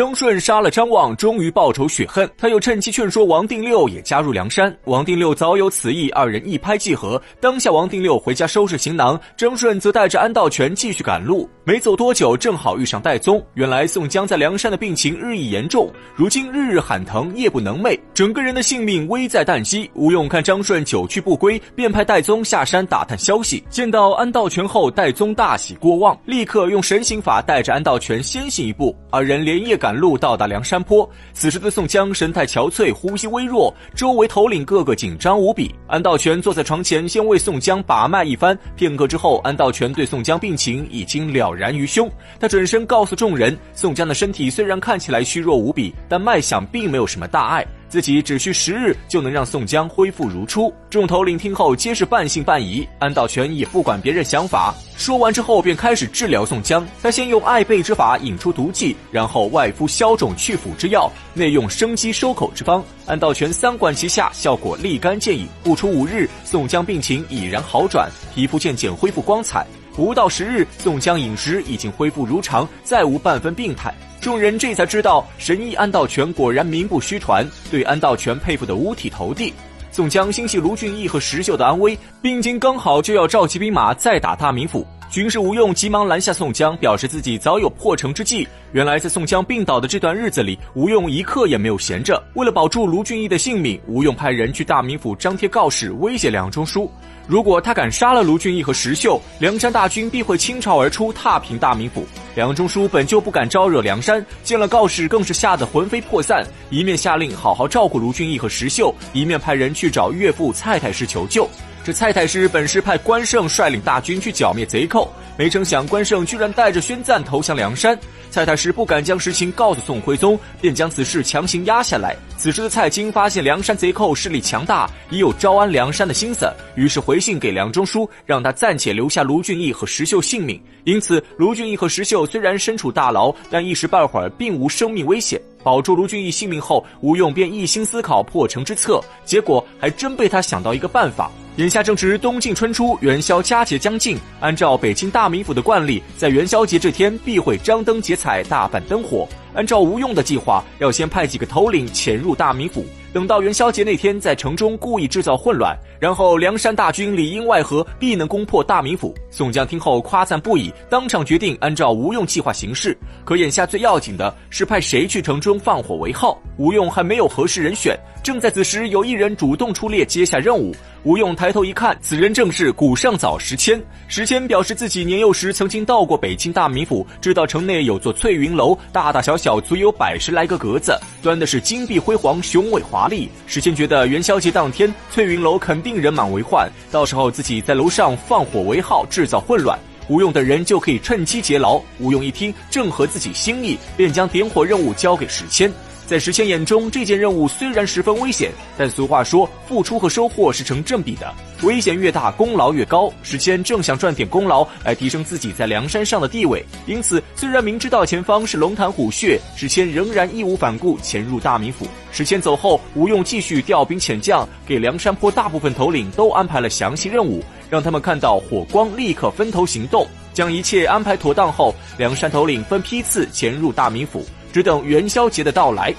张顺杀了张望，终于报仇雪恨。他又趁机劝说王定六也加入梁山。王定六早有此意，二人一拍即合。当下，王定六回家收拾行囊，张顺则带着安道全继续赶路。没走多久，正好遇上戴宗。原来宋江在梁山的病情日益严重，如今日日喊疼，夜不能寐，整个人的性命危在旦夕。吴用看张顺久去不归，便派戴宗下山打探消息。见到安道全后，戴宗大喜过望，立刻用神行法带着安道全先行一步。二人连夜。赶赶路到达梁山坡，此时的宋江神态憔悴，呼吸微弱，周围头领个个紧张无比。安道全坐在床前，先为宋江把脉一番。片刻之后，安道全对宋江病情已经了然于胸。他转身告诉众人，宋江的身体虽然看起来虚弱无比，但脉象并没有什么大碍。自己只需十日就能让宋江恢复如初。众头领听后皆是半信半疑。安道全也不管别人想法，说完之后便开始治疗宋江。他先用艾贝之法引出毒剂，然后外敷消肿去腐之药，内用生肌收口之方。安道全三管齐下，效果立竿见影。不出五日，宋江病情已然好转，皮肤渐渐恢复光彩。不到十日，宋江饮食已经恢复如常，再无半分病态。众人这才知道，神医安道全果然名不虚传，对安道全佩服的五体投地。宋江心系卢俊义和石秀的安危，病情刚好就要召集兵马再打大名府。军师吴用急忙拦下宋江，表示自己早有破城之计。原来在宋江病倒的这段日子里，吴用一刻也没有闲着。为了保住卢俊义的性命，吴用派人去大名府张贴告示，威胁梁中书。如果他敢杀了卢俊义和石秀，梁山大军必会倾巢而出，踏平大名府。梁中书本就不敢招惹梁山，见了告示更是吓得魂飞魄散，一面下令好好照顾卢俊义和石秀，一面派人去找岳父蔡太师求救。这蔡太师本是派关胜率领大军去剿灭贼寇，没成想关胜居然带着宣赞投降梁山。蔡太师不敢将实情告诉宋徽宗，便将此事强行压下来。此时的蔡京发现梁山贼寇势力强大，已有招安梁山的心思，于是回信给梁中书，让他暂且留下卢俊义和石秀性命。因此，卢俊义和石秀虽然身处大牢，但一时半会儿并无生命危险。保住卢俊义性命后，吴用便一心思考破城之策，结果还真被他想到一个办法。眼下正值冬尽春初，元宵佳节将近。按照北京大名府的惯例，在元宵节这天必会张灯结彩、大办灯火。按照吴用的计划，要先派几个头领潜入大名府，等到元宵节那天，在城中故意制造混乱，然后梁山大军里应外合，必能攻破大名府。宋江听后夸赞不已，当场决定按照吴用计划行事。可眼下最要紧的是派谁去城中放火为号，吴用还没有合适人选。正在此时，有一人主动出列接下任务。吴用抬头一看，此人正是古上早石谦。石谦表示自己年幼时曾经到过北京大名府，知道城内有座翠云楼，大大小小小足有百十来个格子，端的是金碧辉煌、雄伟华丽。史谦觉得元宵节当天翠云楼肯定人满为患，到时候自己在楼上放火为号，制造混乱，吴用等人就可以趁机劫牢。吴用一听正合自己心意，便将点火任务交给史谦。在石谦眼中，这件任务虽然十分危险，但俗话说，付出和收获是成正比的，危险越大，功劳越高。石谦正想赚点功劳来提升自己在梁山上的地位，因此虽然明知道前方是龙潭虎穴，石谦仍然义无反顾潜入大名府。石谦走后，吴用继续调兵遣将，给梁山坡大部分头领都安排了详细任务，让他们看到火光立刻分头行动。将一切安排妥当后，梁山头领分批次潜入大名府。只等元宵节的到来。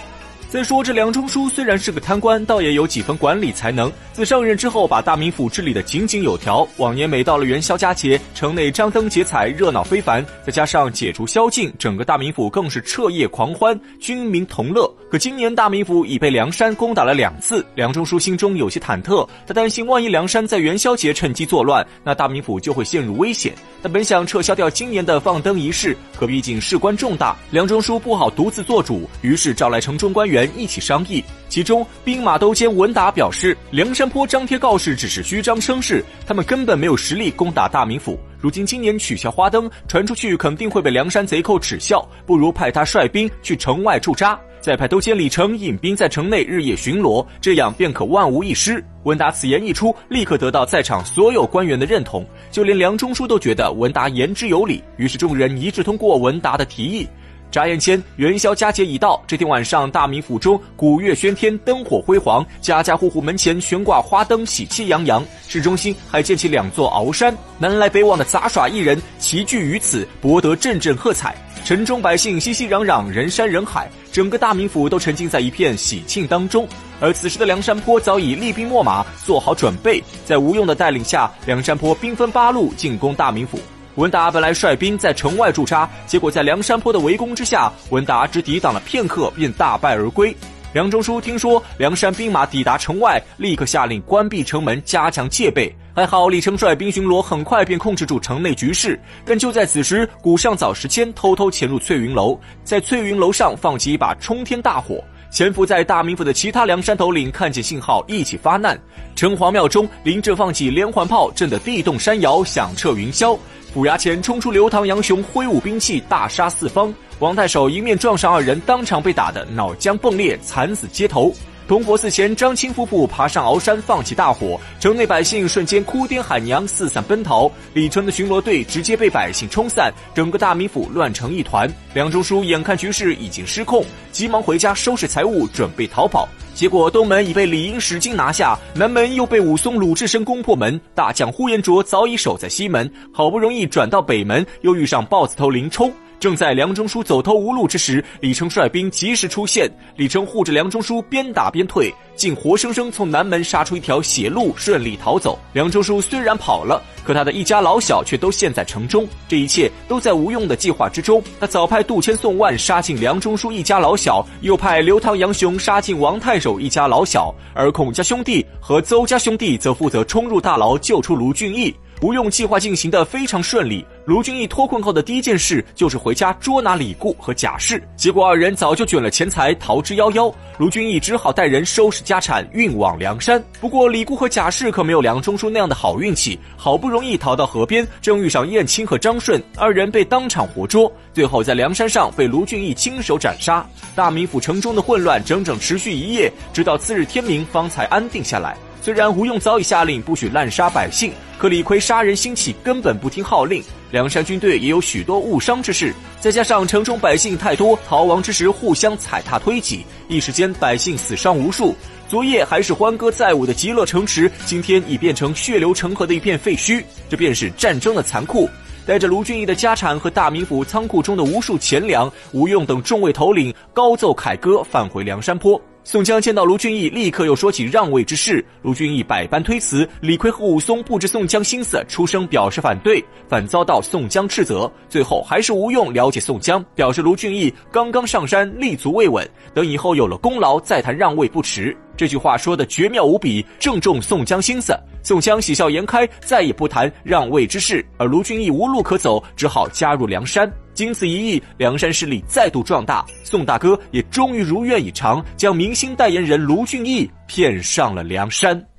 再说这梁中书虽然是个贪官，倒也有几分管理才能。自上任之后，把大名府治理得井井有条。往年每到了元宵佳节，城内张灯结彩，热闹非凡。再加上解除宵禁，整个大名府更是彻夜狂欢，军民同乐。可今年大名府已被梁山攻打了两次，梁中书心中有些忐忑。他担心，万一梁山在元宵节趁机作乱，那大名府就会陷入危险。他本想撤销掉今年的放灯仪式，可毕竟事关重大，梁中书不好独自做主，于是找来城中官员。一起商议，其中兵马都监文达表示，梁山坡张贴告示只是虚张声势，他们根本没有实力攻打大名府。如今今年取消花灯，传出去肯定会被梁山贼寇耻笑，不如派他率兵去城外驻扎，再派都监李成引兵在城内日夜巡逻，这样便可万无一失。文达此言一出，立刻得到在场所有官员的认同，就连梁中书都觉得文达言之有理。于是众人一致通过文达的提议。眨眼间，元宵佳节已到。这天晚上，大明府中鼓乐喧天，灯火辉煌，家家户户门前悬挂花灯，喜气洋洋。市中心还建起两座鳌山，南来北往的杂耍艺人齐聚于此，博得阵阵喝彩。城中百姓熙熙攘攘，人山人海，整个大明府都沉浸在一片喜庆当中。而此时的梁山坡早已厉兵秣马，做好准备，在吴用的带领下，梁山坡兵分八路进攻大明府。文达本来率兵在城外驻扎，结果在梁山坡的围攻之下，文达只抵挡了片刻，便大败而归。梁中书听说梁山兵马抵达城外，立刻下令关闭城门，加强戒备。还好李成率兵巡逻很快便控制住城内局势。但就在此时，古上早时迁偷偷潜入翠云楼，在翠云楼上放起一把冲天大火。潜伏在大名府的其他梁山头领看见信号，一起发难。城隍庙中，林震放起连环炮，震得地动山摇，响彻云霄。虎牙前冲出刘唐杨雄，挥舞兵器，大杀四方。王太守迎面撞上二人，当场被打得脑浆迸裂，惨死街头。铜佛寺前，张青夫妇爬上鳌山，放起大火，城内百姓瞬间哭爹喊娘，四散奔逃。李成的巡逻队直接被百姓冲散，整个大名府乱成一团。梁中书眼看局势已经失控，急忙回家收拾财物，准备逃跑。结果东门已被李英使劲拿下，南门又被武松、鲁智深攻破门。大将呼延灼早已守在西门，好不容易转到北门，又遇上豹子头林冲。正在梁中书走投无路之时，李成率兵及时出现。李成护着梁中书，边打边退，竟活生生从南门杀出一条血路，顺利逃走。梁中书虽然跑了，可他的一家老小却都陷在城中。这一切都在吴用的计划之中。他早派杜迁、宋万杀尽梁中书一家老小，又派刘唐、杨雄杀尽王太守一家老小，而孔家兄弟和邹家兄弟则负责冲入大牢，救出卢俊义。吴用计划进行的非常顺利。卢俊义脱困后的第一件事就是回家捉拿李固和贾氏，结果二人早就卷了钱财逃之夭夭。卢俊义只好带人收拾家产运往梁山。不过李固和贾氏可没有梁中书那样的好运气，好不容易逃到河边，正遇上燕青和张顺二人被当场活捉，最后在梁山上被卢俊义亲手斩杀。大名府城中的混乱整整持续一夜，直到次日天明方才安定下来。虽然吴用早已下令不许滥杀百姓，可李逵杀人兴起，根本不听号令。梁山军队也有许多误伤之事，再加上城中百姓太多，逃亡之时互相踩踏推挤，一时间百姓死伤无数。昨夜还是欢歌载舞的极乐城池，今天已变成血流成河的一片废墟。这便是战争的残酷。带着卢俊义的家产和大名府仓库中的无数钱粮，吴用等众位头领高奏凯歌，返回梁山坡。宋江见到卢俊义，立刻又说起让位之事。卢俊义百般推辞，李逵和武松不知宋江心思，出声表示反对，反遭到宋江斥责。最后还是吴用了解宋江，表示卢俊义刚刚上山，立足未稳，等以后有了功劳再谈让位不迟。这句话说的绝妙无比，正中宋江心思。宋江喜笑颜开，再也不谈让位之事。而卢俊义无路可走，只好加入梁山。经此一役，梁山势力再度壮大，宋大哥也终于如愿以偿，将明星代言人卢俊义骗上了梁山。